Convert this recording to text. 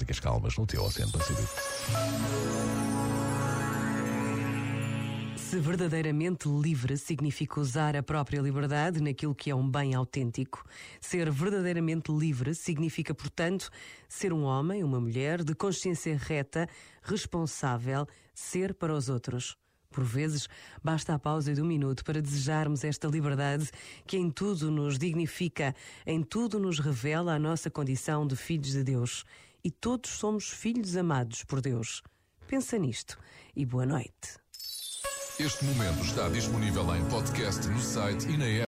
músicas calmas no teu Oceano Pacífico. Se verdadeiramente livre significa usar a própria liberdade naquilo que é um bem autêntico, ser verdadeiramente livre significa, portanto, ser um homem, uma mulher de consciência reta, responsável, ser para os outros. Por vezes, basta a pausa de um minuto para desejarmos esta liberdade que em tudo nos dignifica, em tudo nos revela a nossa condição de filhos de Deus. E todos somos filhos amados por Deus. Pensa nisto e boa noite. Este momento está disponível em podcast no site e na app.